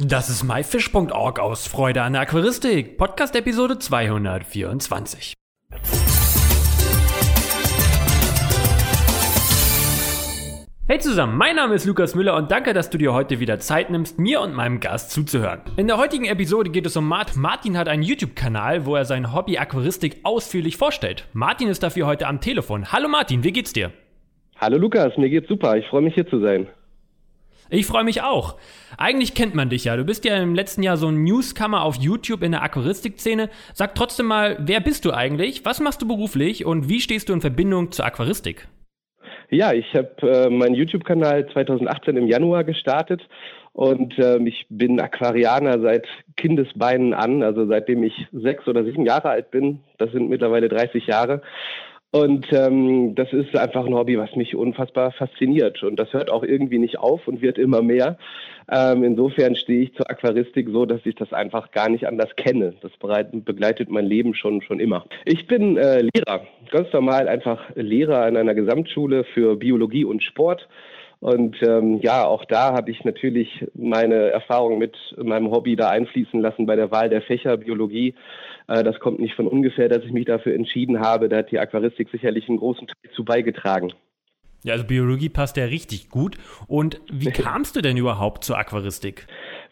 Das ist myfish.org aus Freude an der Aquaristik, Podcast Episode 224. Hey zusammen, mein Name ist Lukas Müller und danke, dass du dir heute wieder Zeit nimmst, mir und meinem Gast zuzuhören. In der heutigen Episode geht es um Mart. Martin hat einen YouTube-Kanal, wo er sein Hobby Aquaristik ausführlich vorstellt. Martin ist dafür heute am Telefon. Hallo Martin, wie geht's dir? Hallo Lukas, mir geht's super. Ich freue mich hier zu sein. Ich freue mich auch. Eigentlich kennt man dich ja. Du bist ja im letzten Jahr so ein Newskammer auf YouTube in der Aquaristik-Szene. Sag trotzdem mal, wer bist du eigentlich? Was machst du beruflich und wie stehst du in Verbindung zur Aquaristik? Ja, ich habe äh, meinen YouTube-Kanal 2018 im Januar gestartet und äh, ich bin Aquarianer seit Kindesbeinen an, also seitdem ich sechs oder sieben Jahre alt bin. Das sind mittlerweile 30 Jahre. Und ähm, das ist einfach ein Hobby, was mich unfassbar fasziniert. Und das hört auch irgendwie nicht auf und wird immer mehr. Ähm, insofern stehe ich zur Aquaristik so, dass ich das einfach gar nicht anders kenne. Das begleitet mein Leben schon, schon immer. Ich bin äh, Lehrer, ganz normal einfach Lehrer an einer Gesamtschule für Biologie und Sport. Und ähm, ja, auch da habe ich natürlich meine Erfahrung mit meinem Hobby da einfließen lassen bei der Wahl der Fächer Biologie. Äh, das kommt nicht von ungefähr, dass ich mich dafür entschieden habe. Da hat die Aquaristik sicherlich einen großen Teil zu beigetragen. Ja, also Biologie passt ja richtig gut. Und wie kamst du denn überhaupt zur Aquaristik?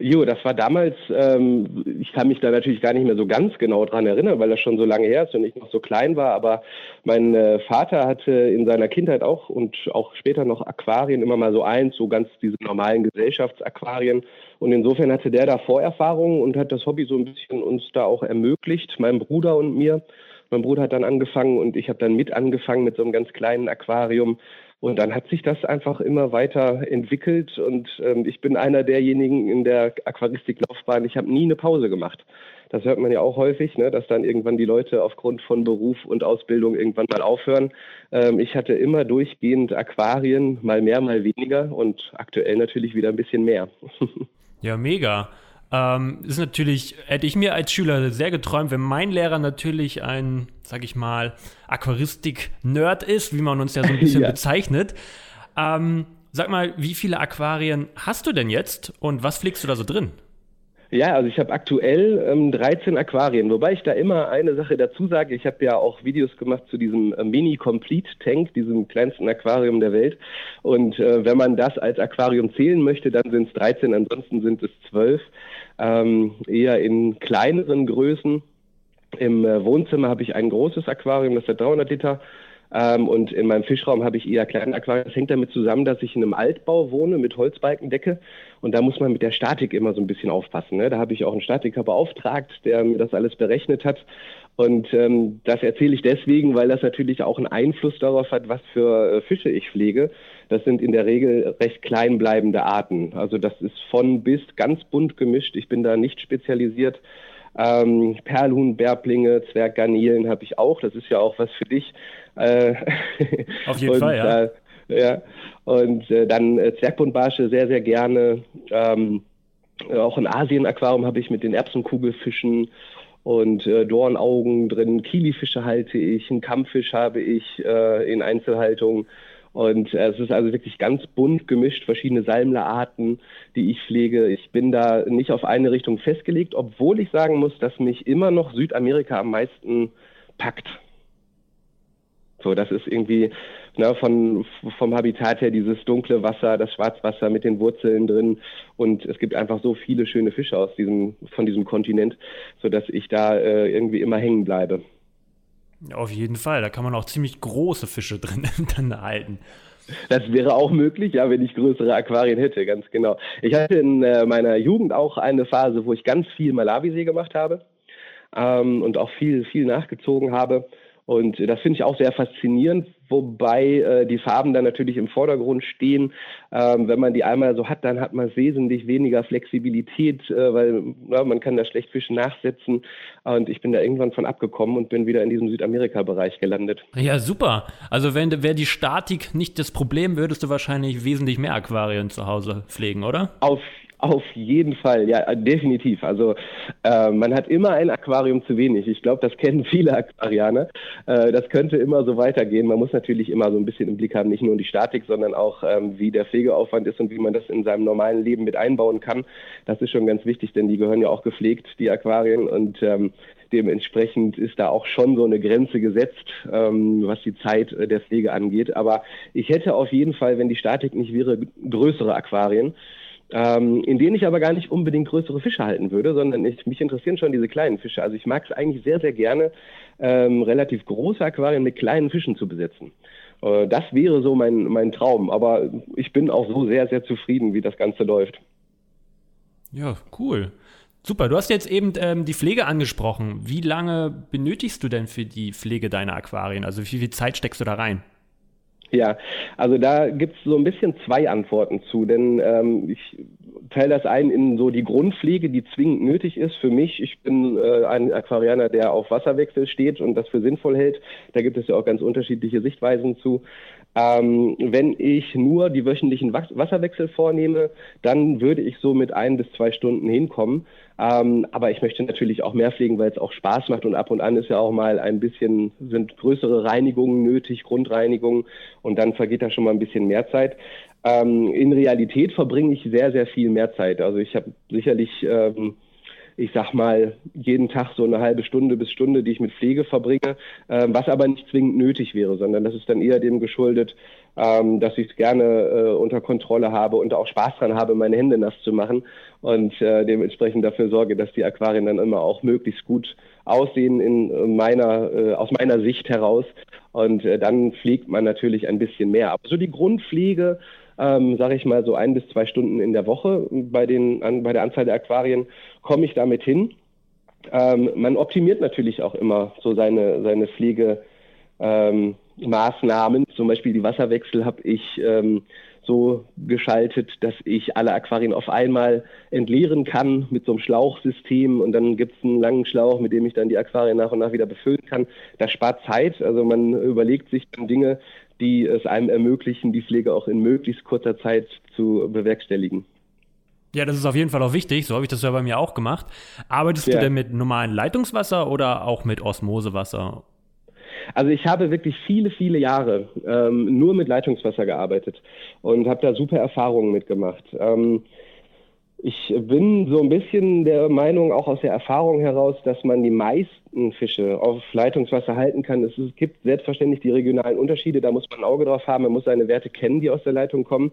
Jo, das war damals, ähm, ich kann mich da natürlich gar nicht mehr so ganz genau dran erinnern, weil das schon so lange her ist und ich noch so klein war, aber mein äh, Vater hatte in seiner Kindheit auch und auch später noch Aquarien, immer mal so eins, so ganz diese normalen Gesellschaftsaquarien. Und insofern hatte der da Vorerfahrungen und hat das Hobby so ein bisschen uns da auch ermöglicht, meinem Bruder und mir. Mein Bruder hat dann angefangen und ich habe dann mit angefangen mit so einem ganz kleinen Aquarium und dann hat sich das einfach immer weiter entwickelt und ähm, ich bin einer derjenigen in der Aquaristiklaufbahn, ich habe nie eine Pause gemacht. Das hört man ja auch häufig, ne, dass dann irgendwann die Leute aufgrund von Beruf und Ausbildung irgendwann mal aufhören. Ähm, ich hatte immer durchgehend Aquarien, mal mehr, mal weniger und aktuell natürlich wieder ein bisschen mehr. ja, mega. Ähm, ist natürlich, hätte ich mir als Schüler sehr geträumt, wenn mein Lehrer natürlich ein, sag ich mal, Aquaristik-Nerd ist, wie man uns ja so ein bisschen ja. bezeichnet. Ähm, sag mal, wie viele Aquarien hast du denn jetzt und was pflegst du da so drin? Ja, also ich habe aktuell ähm, 13 Aquarien, wobei ich da immer eine Sache dazu sage. Ich habe ja auch Videos gemacht zu diesem äh, Mini-Complete-Tank, diesem kleinsten Aquarium der Welt. Und äh, wenn man das als Aquarium zählen möchte, dann sind es 13, ansonsten sind es 12 ähm, eher in kleineren Größen. Im äh, Wohnzimmer habe ich ein großes Aquarium, das hat 300 Liter. Ähm, und in meinem Fischraum habe ich eher kleine Aquarien. Das hängt damit zusammen, dass ich in einem Altbau wohne mit Holzbalkendecke. Und da muss man mit der Statik immer so ein bisschen aufpassen. Ne? Da habe ich auch einen Statiker beauftragt, der mir das alles berechnet hat. Und ähm, das erzähle ich deswegen, weil das natürlich auch einen Einfluss darauf hat, was für äh, Fische ich pflege. Das sind in der Regel recht klein bleibende Arten. Also das ist von bis ganz bunt gemischt. Ich bin da nicht spezialisiert. Ähm, Perlhuhn, Bärblinge, Zwerggarnelen habe ich auch. Das ist ja auch was für dich. Äh, Auf jeden Fall, ja. Äh, ja. Und äh, dann äh, Zwergbuntbarsche sehr, sehr gerne. Ähm, auch ein Asien-Aquarium habe ich mit den Erbsenkugelfischen und äh, Dornaugen drin. Kilifische halte ich, einen Kampffisch habe ich äh, in Einzelhaltung. Und äh, es ist also wirklich ganz bunt gemischt, verschiedene Salmlerarten, die ich pflege. Ich bin da nicht auf eine Richtung festgelegt, obwohl ich sagen muss, dass mich immer noch Südamerika am meisten packt. So, das ist irgendwie ne, von, vom Habitat her dieses dunkle Wasser, das Schwarzwasser mit den Wurzeln drin. Und es gibt einfach so viele schöne Fische aus diesem, von diesem Kontinent, sodass ich da äh, irgendwie immer hängen bleibe. Auf jeden Fall, da kann man auch ziemlich große Fische drin dann halten. Das wäre auch möglich, ja, wenn ich größere Aquarien hätte, ganz genau. Ich hatte in äh, meiner Jugend auch eine Phase, wo ich ganz viel Malawisee gemacht habe ähm, und auch viel, viel nachgezogen habe. Und das finde ich auch sehr faszinierend, wobei äh, die Farben dann natürlich im Vordergrund stehen. Ähm, wenn man die einmal so hat, dann hat man wesentlich weniger Flexibilität, äh, weil na, man kann da schlecht Fische nachsetzen. Und ich bin da irgendwann von abgekommen und bin wieder in diesem Südamerika-Bereich gelandet. Ja, super. Also wenn wäre die Statik nicht das Problem, würdest du wahrscheinlich wesentlich mehr Aquarien zu Hause pflegen, oder? Auf Auf jeden Fall, ja, definitiv. Also äh, man hat immer ein Aquarium zu wenig. Ich glaube, das kennen viele Aquarianer. Äh, das könnte immer so weitergehen. Man muss natürlich immer so ein bisschen im Blick haben, nicht nur die Statik, sondern auch, ähm, wie der Pflegeaufwand ist und wie man das in seinem normalen Leben mit einbauen kann. Das ist schon ganz wichtig, denn die gehören ja auch gepflegt, die Aquarien. Und ähm, dementsprechend ist da auch schon so eine Grenze gesetzt, ähm, was die Zeit äh, der Pflege angeht. Aber ich hätte auf jeden Fall, wenn die Statik nicht wäre, größere Aquarien ähm, in denen ich aber gar nicht unbedingt größere Fische halten würde, sondern ich, mich interessieren schon diese kleinen Fische. Also ich mag es eigentlich sehr, sehr gerne, ähm, relativ große Aquarien mit kleinen Fischen zu besetzen. Äh, das wäre so mein, mein Traum, aber ich bin auch so sehr, sehr zufrieden, wie das Ganze läuft. Ja, cool. Super, du hast jetzt eben ähm, die Pflege angesprochen. Wie lange benötigst du denn für die Pflege deiner Aquarien? Also wie viel Zeit steckst du da rein? Ja, also da gibt es so ein bisschen zwei Antworten zu, denn ähm, ich teile das ein in so die Grundpflege, die zwingend nötig ist für mich. Ich bin äh, ein Aquarianer, der auf Wasserwechsel steht und das für sinnvoll hält. Da gibt es ja auch ganz unterschiedliche Sichtweisen zu. Ähm, wenn ich nur die wöchentlichen Wasserwechsel vornehme, dann würde ich so mit ein bis zwei Stunden hinkommen. Ähm, aber ich möchte natürlich auch mehr pflegen, weil es auch Spaß macht und ab und an ist ja auch mal ein bisschen, sind größere Reinigungen nötig, Grundreinigungen und dann vergeht da schon mal ein bisschen mehr Zeit. Ähm, in Realität verbringe ich sehr, sehr viel mehr Zeit. Also ich habe sicherlich ähm, ich sag mal, jeden Tag so eine halbe Stunde bis Stunde, die ich mit Pflege verbringe, äh, was aber nicht zwingend nötig wäre, sondern das ist dann eher dem geschuldet, ähm, dass ich es gerne äh, unter Kontrolle habe und auch Spaß dran habe, meine Hände nass zu machen und äh, dementsprechend dafür sorge, dass die Aquarien dann immer auch möglichst gut aussehen in meiner, äh, aus meiner Sicht heraus. Und äh, dann pflegt man natürlich ein bisschen mehr. Aber so die Grundpflege, ähm, sage ich mal so ein bis zwei Stunden in der Woche bei, den, an, bei der Anzahl der Aquarien, komme ich damit hin. Ähm, man optimiert natürlich auch immer so seine, seine Pflegemaßnahmen. Ähm, Zum Beispiel die Wasserwechsel habe ich ähm, so geschaltet, dass ich alle Aquarien auf einmal entleeren kann mit so einem Schlauchsystem und dann gibt es einen langen Schlauch, mit dem ich dann die Aquarien nach und nach wieder befüllen kann. Das spart Zeit, also man überlegt sich dann Dinge, die es einem ermöglichen, die Pflege auch in möglichst kurzer Zeit zu bewerkstelligen. Ja, das ist auf jeden Fall auch wichtig. So habe ich das ja bei mir auch gemacht. Arbeitest ja. du denn mit normalem Leitungswasser oder auch mit Osmosewasser? Also ich habe wirklich viele, viele Jahre ähm, nur mit Leitungswasser gearbeitet und habe da super Erfahrungen mitgemacht. Ähm, ich bin so ein bisschen der Meinung, auch aus der Erfahrung heraus, dass man die meisten Fische auf Leitungswasser halten kann. Es, gibt selbstverständlich die regionalen Unterschiede, da muss man ein Auge drauf haben, man muss seine Werte kennen, die aus der Leitung kommen.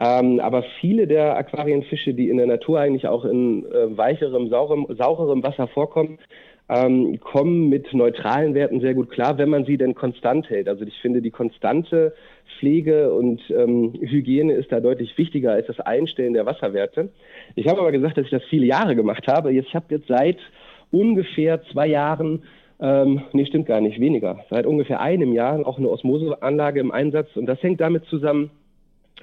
Ähm, aber viele der Aquarienfische, die in der Natur eigentlich auch in äh, weicherem, saurem, saurerem Wasser vorkommen, ähm, kommen mit neutralen Werten sehr gut klar, wenn man sie denn konstant hält. Also ich finde, die konstante Pflege und ähm, Hygiene ist da deutlich wichtiger als das Einstellen der Wasserwerte. Ich habe aber gesagt, dass ich das viele Jahre gemacht habe. Ich habe jetzt seit ungefähr zwei Jahren ähm, nee, stimmt gar nicht, weniger. Seit ungefähr einem Jahr auch eine Osmoseanlage im Einsatz. Und das hängt damit zusammen,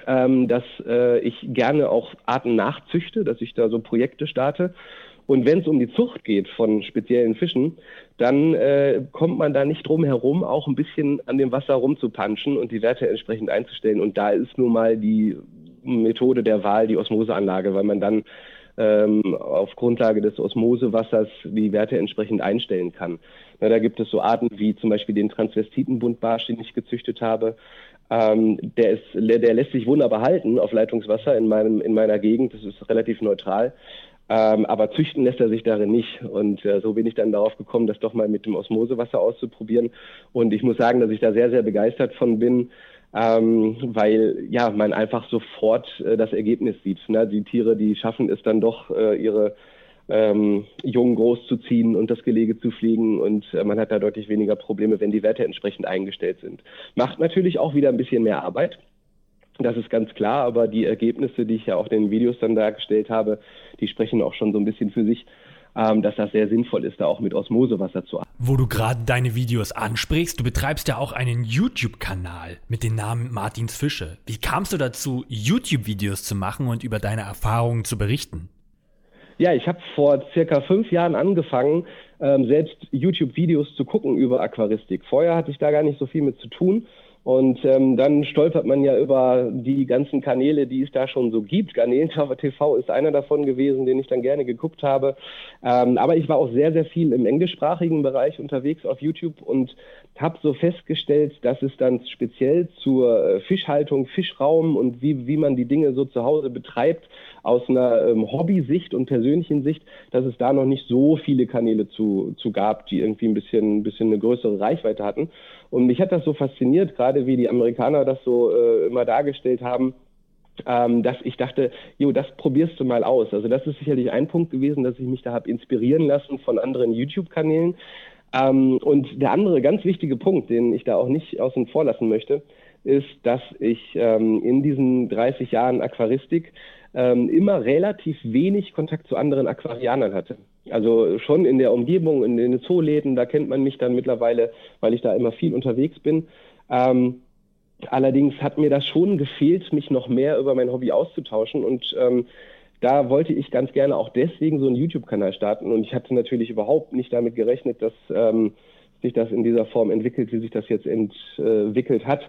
ähm, dass äh, ich gerne auch Arten nachzüchte, dass ich da so Projekte starte. Und wenn es um die Zucht geht von speziellen Fischen, dann äh, kommt man da nicht drum herum, auch ein bisschen an dem Wasser rumzupanschen und die Werte entsprechend einzustellen. Und da ist nun mal die Methode der Wahl die Osmoseanlage, weil man dann ähm, auf Grundlage des Osmosewassers die Werte entsprechend einstellen kann. Na, da gibt es so Arten wie zum Beispiel den Transvestitenbuntbarsch, den ich gezüchtet habe. Ähm, der, ist, der lässt sich wunderbar halten auf Leitungswasser in, meinem, in meiner Gegend. Das ist relativ neutral. Ähm, aber züchten lässt er sich darin nicht. Und äh, so bin ich dann darauf gekommen, das doch mal mit dem Osmosewasser auszuprobieren. Und ich muss sagen, dass ich da sehr, sehr begeistert von bin, ähm, weil ja man einfach sofort äh, das Ergebnis sieht. Ne? Die Tiere, die schaffen es dann doch, äh, ihre ähm, Jungen großzuziehen und das Gelege zu fliegen und äh, man hat da deutlich weniger Probleme, wenn die Werte entsprechend eingestellt sind. Macht natürlich auch wieder ein bisschen mehr Arbeit. Das ist ganz klar, aber die Ergebnisse, die ich ja auch in den Videos dann dargestellt habe, die sprechen auch schon so ein bisschen für sich, ähm, dass das sehr sinnvoll ist, da auch mit Osmosewasser zu arbeiten. Wo du gerade deine Videos ansprichst, du betreibst ja auch einen YouTube-Kanal mit dem Namen Martins Fische. Wie kamst du dazu, YouTube-Videos zu machen und über deine Erfahrungen zu berichten? Ja, ich habe vor circa fünf Jahren angefangen, ähm, selbst YouTube-Videos zu gucken über Aquaristik. Vorher hatte ich da gar nicht so viel mit zu tun Und ähm, dann stolpert man ja über die ganzen Kanäle, die es da schon so gibt. Garnelen TV ist einer davon gewesen, den ich dann gerne geguckt habe. Ähm, aber ich war auch sehr, sehr viel im englischsprachigen Bereich unterwegs auf YouTube und habe so festgestellt, dass es dann speziell zur äh, Fischhaltung, Fischraum und wie, wie man die Dinge so zu Hause betreibt, aus einer ähm, Hobby-Sicht und persönlichen Sicht, dass es da noch nicht so viele Kanäle zu, zu gab, die irgendwie ein bisschen, ein bisschen eine größere Reichweite hatten. Und mich hat das so fasziniert, gerade wie die Amerikaner das so äh, immer dargestellt haben, ähm, dass ich dachte, jo, das probierst du mal aus. Also das ist sicherlich ein Punkt gewesen, dass ich mich da habe inspirieren lassen von anderen YouTube-Kanälen. Ähm, und der andere ganz wichtige Punkt, den ich da auch nicht außen vor lassen möchte, ist, dass ich ähm, in diesen 30 Jahren Aquaristik ähm, immer relativ wenig Kontakt zu anderen Aquarianern hatte. Also schon in der Umgebung, in den Zooläden, da kennt man mich dann mittlerweile, weil ich da immer viel unterwegs bin. Ähm, allerdings hat mir das schon gefehlt, mich noch mehr über mein Hobby auszutauschen und ähm, da wollte ich ganz gerne auch deswegen so einen YouTube-Kanal starten und ich hatte natürlich überhaupt nicht damit gerechnet, dass ähm, sich das in dieser Form entwickelt, wie sich das jetzt entwickelt hat.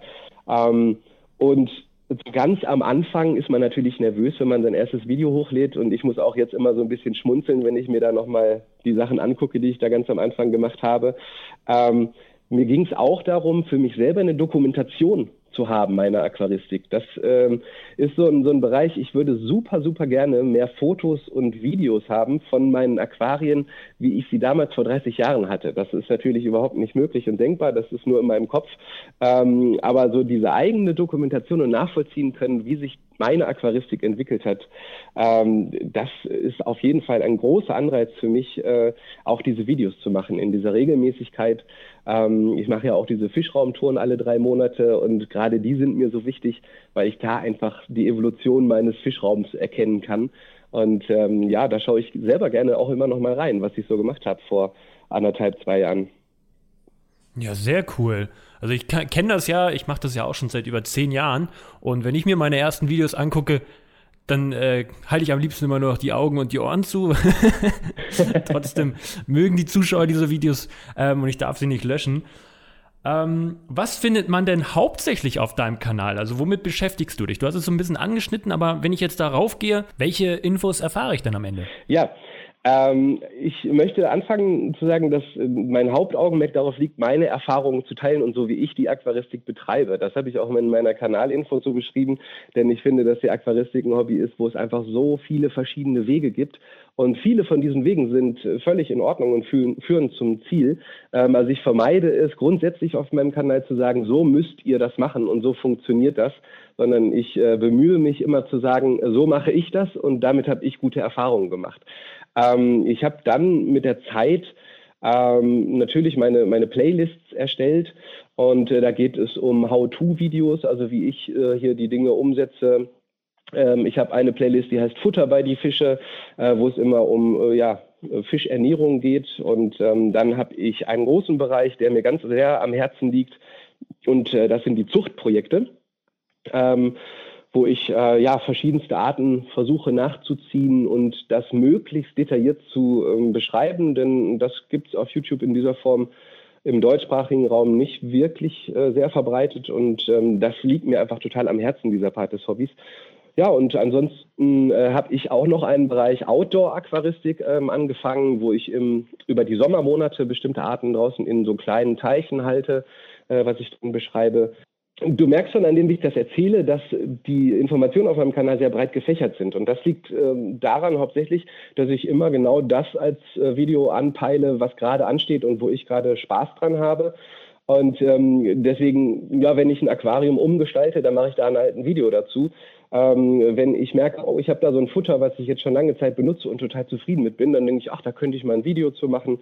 Ähm, ganz am Anfang ist man natürlich nervös, wenn man sein erstes Video hochlädt und ich muss auch jetzt immer so ein bisschen schmunzeln, wenn ich mir da nochmal die Sachen angucke, die ich da ganz am Anfang gemacht habe. Ähm, mir ging es auch darum, für mich selber eine Dokumentation zu haben, meiner Aquaristik. Das ähm, ist so ein, so ein Bereich, ich würde super, super gerne mehr Fotos und Videos haben von meinen Aquarien, wie ich sie damals vor 30 Jahren hatte. Das ist natürlich überhaupt nicht möglich und denkbar, das ist nur in meinem Kopf. Ähm, aber so diese eigene Dokumentation und nachvollziehen können, wie sich meine Aquaristik entwickelt hat, ähm, das ist auf jeden Fall ein großer Anreiz für mich, äh, auch diese Videos zu machen in dieser Regelmäßigkeit. Ähm, ich mache ja auch diese Fischraumtouren alle drei Monate und gerade die sind mir so wichtig, weil ich da einfach die Evolution meines Fischraums erkennen kann. Und ähm, ja, da schaue ich selber gerne auch immer noch mal rein, was ich so gemacht habe vor anderthalb, zwei Jahren. Ja, sehr cool. Also ich kenne das ja, ich mache das ja auch schon seit über zehn Jahren. Und wenn ich mir meine ersten Videos angucke, dann äh, halte ich am liebsten immer nur noch die Augen und die Ohren zu. Trotzdem mögen die Zuschauer diese Videos ähm, und ich darf sie nicht löschen. Ähm, was findet man denn hauptsächlich auf deinem Kanal? Also womit beschäftigst du dich? Du hast es so ein bisschen angeschnitten, aber wenn ich jetzt darauf gehe, welche Infos erfahre ich dann am Ende? Ja, ähm, ich möchte anfangen zu sagen, dass äh, mein Hauptaugenmerk darauf liegt, meine Erfahrungen zu teilen und so wie ich die Aquaristik betreibe. Das habe ich auch in meiner Kanalinfo so beschrieben, denn ich finde, dass die Aquaristik ein Hobby ist, wo es einfach so viele verschiedene Wege gibt. Und viele von diesen Wegen sind äh, völlig in Ordnung und führen, führen zum Ziel. Ähm, also ich vermeide es grundsätzlich auf meinem Kanal zu sagen, so müsst ihr das machen und so funktioniert das, sondern ich äh, bemühe mich immer zu sagen, so mache ich das und damit habe ich gute Erfahrungen gemacht. Ähm, ich habe dann mit der Zeit ähm, natürlich meine, meine Playlists erstellt und äh, da geht es um How-To-Videos, also wie ich äh, hier die Dinge umsetze. Ähm, ich habe eine Playlist, die heißt Futter bei die Fische, äh, wo es immer um äh, ja, Fischernährung geht. Und ähm, dann habe ich einen großen Bereich, der mir ganz sehr am Herzen liegt. Und äh, das sind die Zuchtprojekte. Ähm, wo ich äh, ja verschiedenste Arten versuche nachzuziehen und das möglichst detailliert zu ähm, beschreiben, denn das gibt es auf YouTube in dieser Form im deutschsprachigen Raum nicht wirklich äh, sehr verbreitet und ähm, das liegt mir einfach total am Herzen, dieser Part des Hobbys. Ja, und ansonsten äh, habe ich auch noch einen Bereich Outdoor-Aquaristik ähm, angefangen, wo ich im, über die Sommermonate bestimmte Arten draußen in so kleinen Teichen halte, äh, was ich dann beschreibe. Du merkst schon, an dem ich das erzähle, dass die Informationen auf meinem Kanal sehr breit gefächert sind. Und das liegt ähm, daran hauptsächlich, dass ich immer genau das als äh, Video anpeile, was gerade ansteht und wo ich gerade Spaß dran habe. Und ähm, deswegen, ja, wenn ich ein Aquarium umgestalte, dann mache ich da halt ein Video dazu. Ähm, wenn ich merke, oh, ich habe da so ein Futter, was ich jetzt schon lange Zeit benutze und total zufrieden mit bin, dann denke ich, ach, da könnte ich mal ein Video zu machen.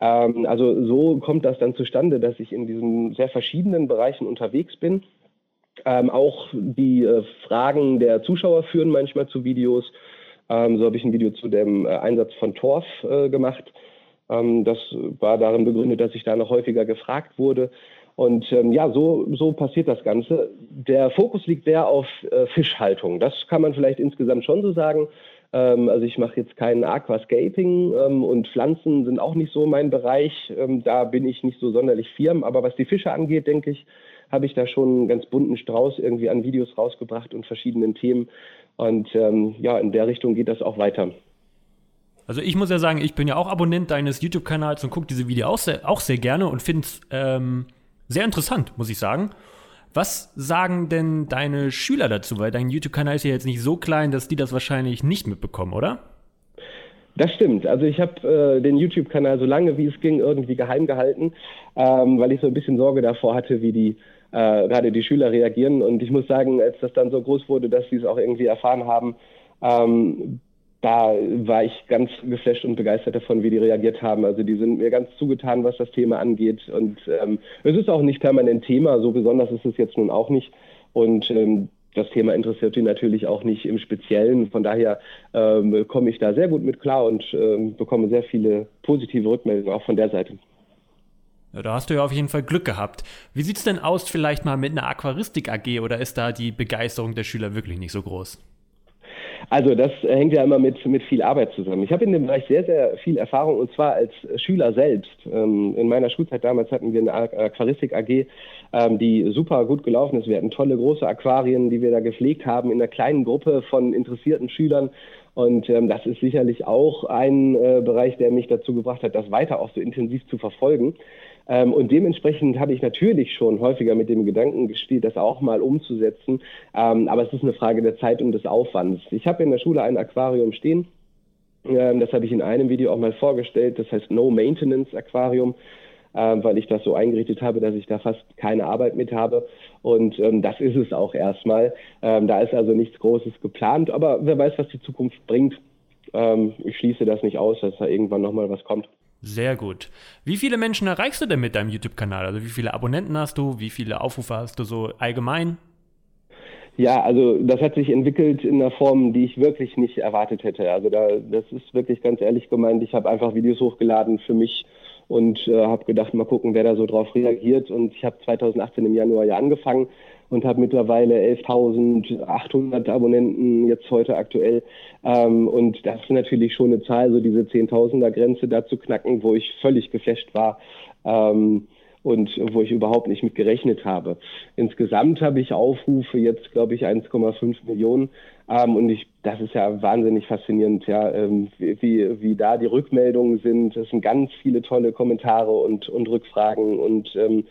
Ähm, also so kommt das dann zustande, dass ich in diesen sehr verschiedenen Bereichen unterwegs bin. Ähm, auch die äh, Fragen der Zuschauer führen manchmal zu Videos. Ähm, so habe ich ein Video zu dem äh, Einsatz von Torf äh, gemacht. Ähm, das war darin begründet, dass ich da noch häufiger gefragt wurde. Und ähm, ja, so, so passiert das Ganze. Der Fokus liegt sehr auf äh, Fischhaltung. Das kann man vielleicht insgesamt schon so sagen. Ähm, also ich mache jetzt kein Aquascaping ähm, und Pflanzen sind auch nicht so mein Bereich. Ähm, da bin ich nicht so sonderlich firm. Aber was die Fische angeht, denke ich, habe ich da schon einen ganz bunten Strauß irgendwie an Videos rausgebracht und verschiedenen Themen. Und ähm, ja, in der Richtung geht das auch weiter. Also ich muss ja sagen, ich bin ja auch Abonnent deines YouTube-Kanals und gucke diese Videos auch sehr, auch sehr gerne und finde es ähm, sehr interessant, muss ich sagen. Was sagen denn deine Schüler dazu? Weil dein YouTube-Kanal ist ja jetzt nicht so klein, dass die das wahrscheinlich nicht mitbekommen, oder? Das stimmt. Also ich habe äh, den YouTube-Kanal so lange wie es ging irgendwie geheim gehalten, ähm, weil ich so ein bisschen Sorge davor hatte, wie die äh, gerade die Schüler reagieren. Und ich muss sagen, als das dann so groß wurde, dass sie es auch irgendwie erfahren haben, ähm, da war ich ganz geflasht und begeistert davon, wie die reagiert haben. Also die sind mir ganz zugetan, was das Thema angeht. Und ähm, es ist auch nicht permanent Thema, so besonders ist es jetzt nun auch nicht. Und ähm, das Thema interessiert die natürlich auch nicht im Speziellen. Von daher ähm, komme ich da sehr gut mit klar und ähm, bekomme sehr viele positive Rückmeldungen auch von der Seite. Ja, da hast du ja auf jeden Fall Glück gehabt. Wie sieht es denn aus vielleicht mal mit einer Aquaristik AG oder ist da die Begeisterung der Schüler wirklich nicht so groß? Also das hängt ja immer mit, mit viel Arbeit zusammen. Ich habe in dem Bereich sehr, sehr viel Erfahrung und zwar als Schüler selbst. Ähm, in meiner Schulzeit damals hatten wir eine Aquaristik AG, ähm, die super gut gelaufen ist. Wir hatten tolle große Aquarien, die wir da gepflegt haben in einer kleinen Gruppe von interessierten Schülern. Und ähm, das ist sicherlich auch ein äh, Bereich, der mich dazu gebracht hat, das weiter auch so intensiv zu verfolgen. Ähm, und dementsprechend habe ich natürlich schon häufiger mit dem Gedanken gespielt, das auch mal umzusetzen. Ähm, aber es ist eine Frage der Zeit und des Aufwands. Ich habe in der Schule ein Aquarium stehen. Ähm, das habe ich in einem Video auch mal vorgestellt. Das heißt No Maintenance Aquarium weil ich das so eingerichtet habe, dass ich da fast keine Arbeit mit habe. Und das ist es auch erstmal. Da ist also nichts Großes geplant, aber wer weiß, was die Zukunft bringt. Ich schließe das nicht aus, dass da irgendwann nochmal was kommt. Sehr gut. Wie viele Menschen erreichst du denn mit deinem YouTube-Kanal? Also wie viele Abonnenten hast du? Wie viele Aufrufe hast du so allgemein? Ja, also das hat sich entwickelt in einer Form, die ich wirklich nicht erwartet hätte. Also da, das ist wirklich ganz ehrlich gemeint. Ich habe einfach Videos hochgeladen für mich und äh, habe gedacht, mal gucken, wer da so drauf reagiert. Und ich habe 2018 im Januar ja angefangen und habe mittlerweile 11.800 Abonnenten jetzt heute aktuell. Ähm, und das ist natürlich schon eine Zahl, so diese 10.000er Grenze da zu knacken, wo ich völlig geflasht war. Ähm, und wo ich überhaupt nicht mit gerechnet habe. Insgesamt habe ich Aufrufe jetzt, glaube ich, 1,5 Millionen. Ähm, und ich, das ist ja wahnsinnig faszinierend, ja, ähm, wie, wie da die Rückmeldungen sind. Es sind ganz viele tolle Kommentare und, und Rückfragen und ähm,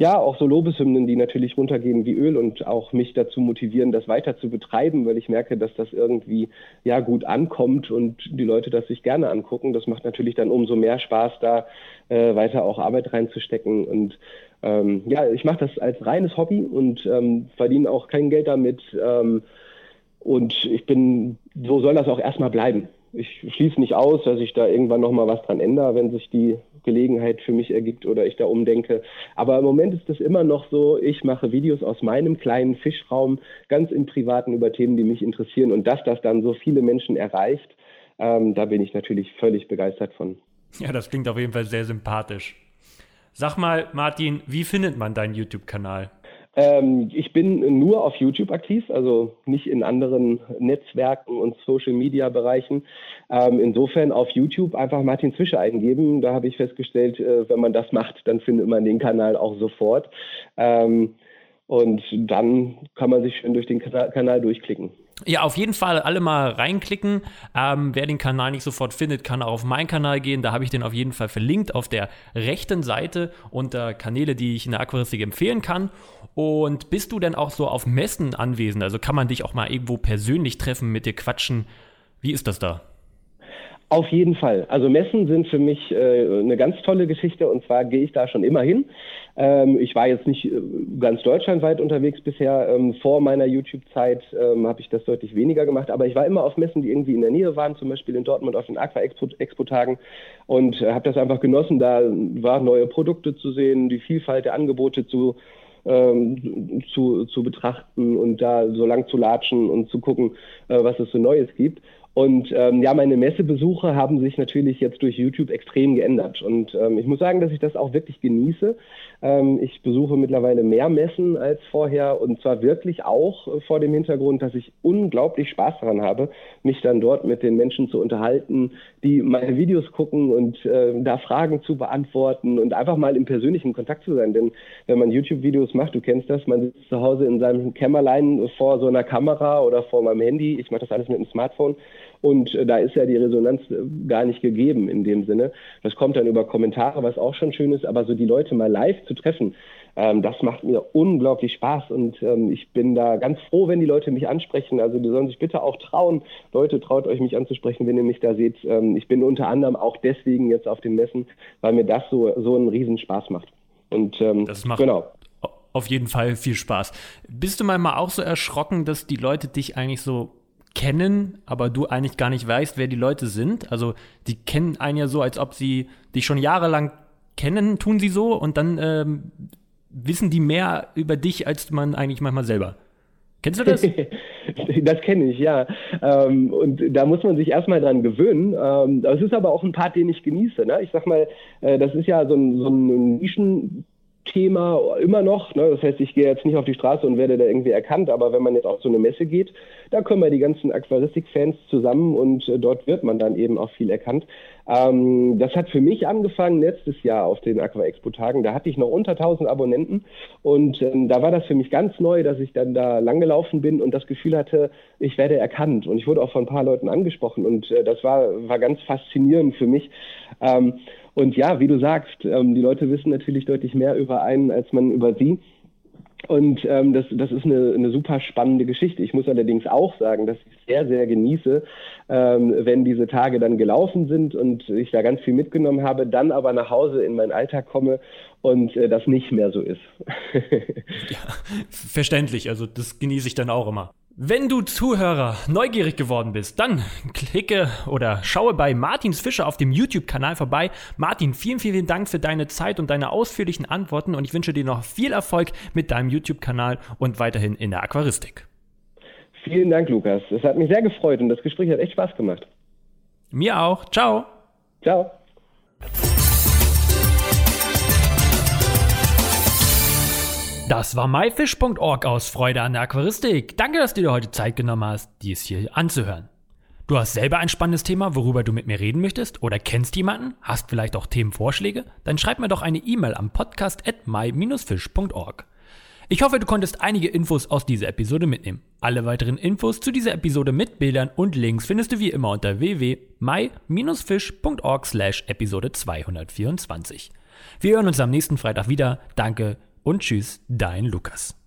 ja, auch so Lobeshymnen, die natürlich runtergehen wie Öl und auch mich dazu motivieren, das weiter zu betreiben, weil ich merke, dass das irgendwie ja gut ankommt und die Leute das sich gerne angucken. Das macht natürlich dann umso mehr Spaß, da äh, weiter auch Arbeit reinzustecken. Und ähm, ja, ich mache das als reines Hobby und ähm, verdiene auch kein Geld damit. Ähm, und ich bin, so soll das auch erstmal bleiben ich schließe nicht aus, dass ich da irgendwann nochmal was dran ändere, wenn sich die Gelegenheit für mich ergibt oder ich da umdenke. Aber im Moment ist es immer noch so, ich mache Videos aus meinem kleinen Fischraum, ganz im Privaten über Themen, die mich interessieren. Und dass das dann so viele Menschen erreicht, ähm, da bin ich natürlich völlig begeistert von. Ja, das klingt auf jeden Fall sehr sympathisch. Sag mal, Martin, wie findet man deinen YouTube-Kanal? Ähm, ich bin nur auf YouTube aktiv, also nicht in anderen Netzwerken und Social-Media-Bereichen. Ähm, insofern auf YouTube einfach Martin Zwische eingeben. Da habe ich festgestellt, äh, wenn man das macht, dann findet man den Kanal auch sofort. Ähm, und dann kann man sich schön durch den Kanal durchklicken. Ja, auf jeden Fall alle mal reinklicken. Ähm, wer den Kanal nicht sofort findet, kann auch auf meinen Kanal gehen. Da habe ich den auf jeden Fall verlinkt auf der rechten Seite unter Kanäle, die ich in der Aquaristik empfehlen kann. Und bist du denn auch so auf Messen anwesend? Also kann man dich auch mal irgendwo persönlich treffen, mit dir quatschen? Wie ist das da? Auf jeden Fall. Also Messen sind für mich äh, eine ganz tolle Geschichte und zwar gehe ich da schon immer hin. Ähm, ich war jetzt nicht äh, ganz deutschlandweit unterwegs bisher. Ähm, vor meiner YouTube-Zeit ähm, habe ich das deutlich weniger gemacht, aber ich war immer auf Messen, die irgendwie in der Nähe waren, zum Beispiel in Dortmund auf den Aqua-Expo-Tagen und äh, habe das einfach genossen. Da waren neue Produkte zu sehen, die Vielfalt der Angebote zu ähm, zu, zu betrachten und da so lang zu latschen und zu gucken, äh, was es so Neues gibt. Und ähm, ja, meine Messebesuche haben sich natürlich jetzt durch YouTube extrem geändert. Und ähm, ich muss sagen, dass ich das auch wirklich genieße. Ähm, ich besuche mittlerweile mehr Messen als vorher und zwar wirklich auch äh, vor dem Hintergrund, dass ich unglaublich Spaß daran habe, mich dann dort mit den Menschen zu unterhalten, die meine Videos gucken und äh, da Fragen zu beantworten und einfach mal im persönlichen Kontakt zu sein. Denn wenn man YouTube-Videos macht, du kennst das, man sitzt zu Hause in seinem Kämmerlein vor so einer Kamera oder vor meinem Handy. Ich mache das alles mit dem Smartphone und äh, da ist ja die Resonanz äh, gar nicht gegeben in dem Sinne. Das kommt dann über Kommentare, was auch schon schön ist, aber so die Leute mal live zu treffen, ähm, das macht mir unglaublich Spaß und ähm, ich bin da ganz froh, wenn die Leute mich ansprechen. Also die sollen sich bitte auch trauen. Leute, traut euch mich anzusprechen, wenn ihr mich da seht. Ähm, ich bin unter anderem auch deswegen jetzt auf den Messen, weil mir das so, so einen Riesenspaß macht. Und ähm, das macht genau. auf jeden Fall viel Spaß. Bist du manchmal auch so erschrocken, dass die Leute dich eigentlich so kennen, aber du eigentlich gar nicht weißt, wer die Leute sind. Also die kennen einen ja so, als ob sie dich schon jahrelang kennen, tun sie so und dann ähm, wissen die mehr über dich, als man eigentlich manchmal selber. Kennst du das? das kenne ich, ja. Ähm, und da muss man sich erstmal dran gewöhnen. Ähm, das ist aber auch ein Part, den ich genieße. Ne? Ich sag mal, äh, das ist ja so ein, so ein Nischen. Thema immer noch. Ne? Das heißt, ich gehe jetzt nicht auf die Straße und werde da irgendwie erkannt, aber wenn man jetzt auf so eine Messe geht, da kommen ja die ganzen Aquaristik-Fans zusammen und äh, dort wird man dann eben auch viel erkannt. Ähm, das hat für mich angefangen letztes Jahr auf den Aqua Expo-Tagen. Da hatte ich noch unter 1000 Abonnenten und ähm, da war das für mich ganz neu, dass ich dann da langgelaufen bin und das Gefühl hatte, ich werde erkannt. Und ich wurde auch von ein paar Leuten angesprochen und äh, das war, war ganz faszinierend für mich. Ähm, und ja, wie du sagst, ähm, die Leute wissen natürlich deutlich mehr über einen, als man über sie. Und ähm, das, das ist eine, eine super spannende Geschichte. Ich muss allerdings auch sagen, dass ich sehr, sehr genieße, ähm, wenn diese Tage dann gelaufen sind und ich da ganz viel mitgenommen habe, dann aber nach Hause in meinen Alltag komme und äh, das nicht mehr so ist. ja, verständlich. Also das genieße ich dann auch immer. Wenn du Zuhörer neugierig geworden bist, dann klicke oder schaue bei Martins Fischer auf dem YouTube-Kanal vorbei. Martin, vielen, vielen Dank für deine Zeit und deine ausführlichen Antworten und ich wünsche dir noch viel Erfolg mit deinem YouTube-Kanal und weiterhin in der Aquaristik. Vielen Dank, Lukas. Es hat mich sehr gefreut und das Gespräch hat echt Spaß gemacht. Mir auch. Ciao. Ciao. Das war myfish.org aus Freude an der Aquaristik. Danke, dass du dir heute Zeit genommen hast, dies hier anzuhören. Du hast selber ein spannendes Thema, worüber du mit mir reden möchtest oder kennst jemanden, hast vielleicht auch Themenvorschläge? Dann schreib mir doch eine E-Mail am podcast at my-fish.org. Ich hoffe, du konntest einige Infos aus dieser Episode mitnehmen. Alle weiteren Infos zu dieser Episode mit Bildern und Links findest du wie immer unter www.my-fish.org slash Episode 224. Wir hören uns am nächsten Freitag wieder. Danke und tschüss, dein Lukas.